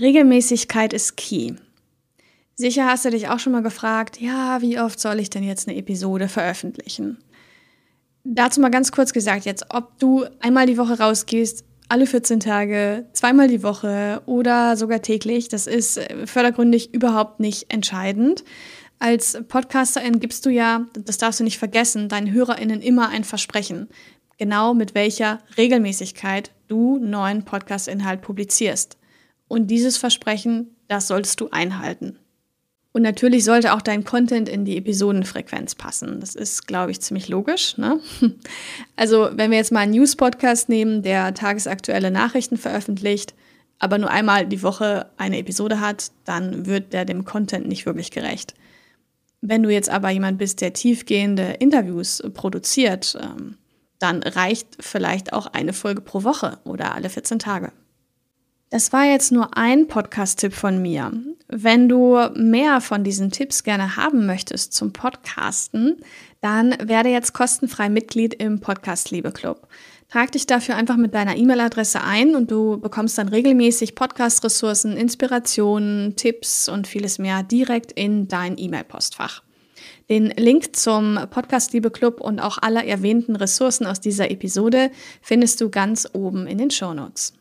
Regelmäßigkeit ist key. Sicher hast du dich auch schon mal gefragt, ja, wie oft soll ich denn jetzt eine Episode veröffentlichen? Dazu mal ganz kurz gesagt jetzt, ob du einmal die Woche rausgehst, alle 14 Tage, zweimal die Woche oder sogar täglich, das ist äh, fördergründig überhaupt nicht entscheidend. Als Podcasterin gibst du ja, das darfst du nicht vergessen, deinen HörerInnen immer ein Versprechen. Genau mit welcher Regelmäßigkeit du neuen Podcast-Inhalt publizierst. Und dieses Versprechen, das solltest du einhalten. Und natürlich sollte auch dein Content in die Episodenfrequenz passen. Das ist, glaube ich, ziemlich logisch. Ne? Also, wenn wir jetzt mal einen News-Podcast nehmen, der tagesaktuelle Nachrichten veröffentlicht, aber nur einmal die Woche eine Episode hat, dann wird der dem Content nicht wirklich gerecht. Wenn du jetzt aber jemand bist, der tiefgehende Interviews produziert, ähm, dann reicht vielleicht auch eine Folge pro Woche oder alle 14 Tage. Das war jetzt nur ein Podcast-Tipp von mir. Wenn du mehr von diesen Tipps gerne haben möchtest zum Podcasten, dann werde jetzt kostenfrei Mitglied im Podcast Liebe Club. Trag dich dafür einfach mit deiner E-Mail-Adresse ein und du bekommst dann regelmäßig Podcast-Ressourcen, Inspirationen, Tipps und vieles mehr direkt in dein E-Mail-Postfach. Den Link zum Podcast Liebe Club und auch aller erwähnten Ressourcen aus dieser Episode findest du ganz oben in den Show Notes.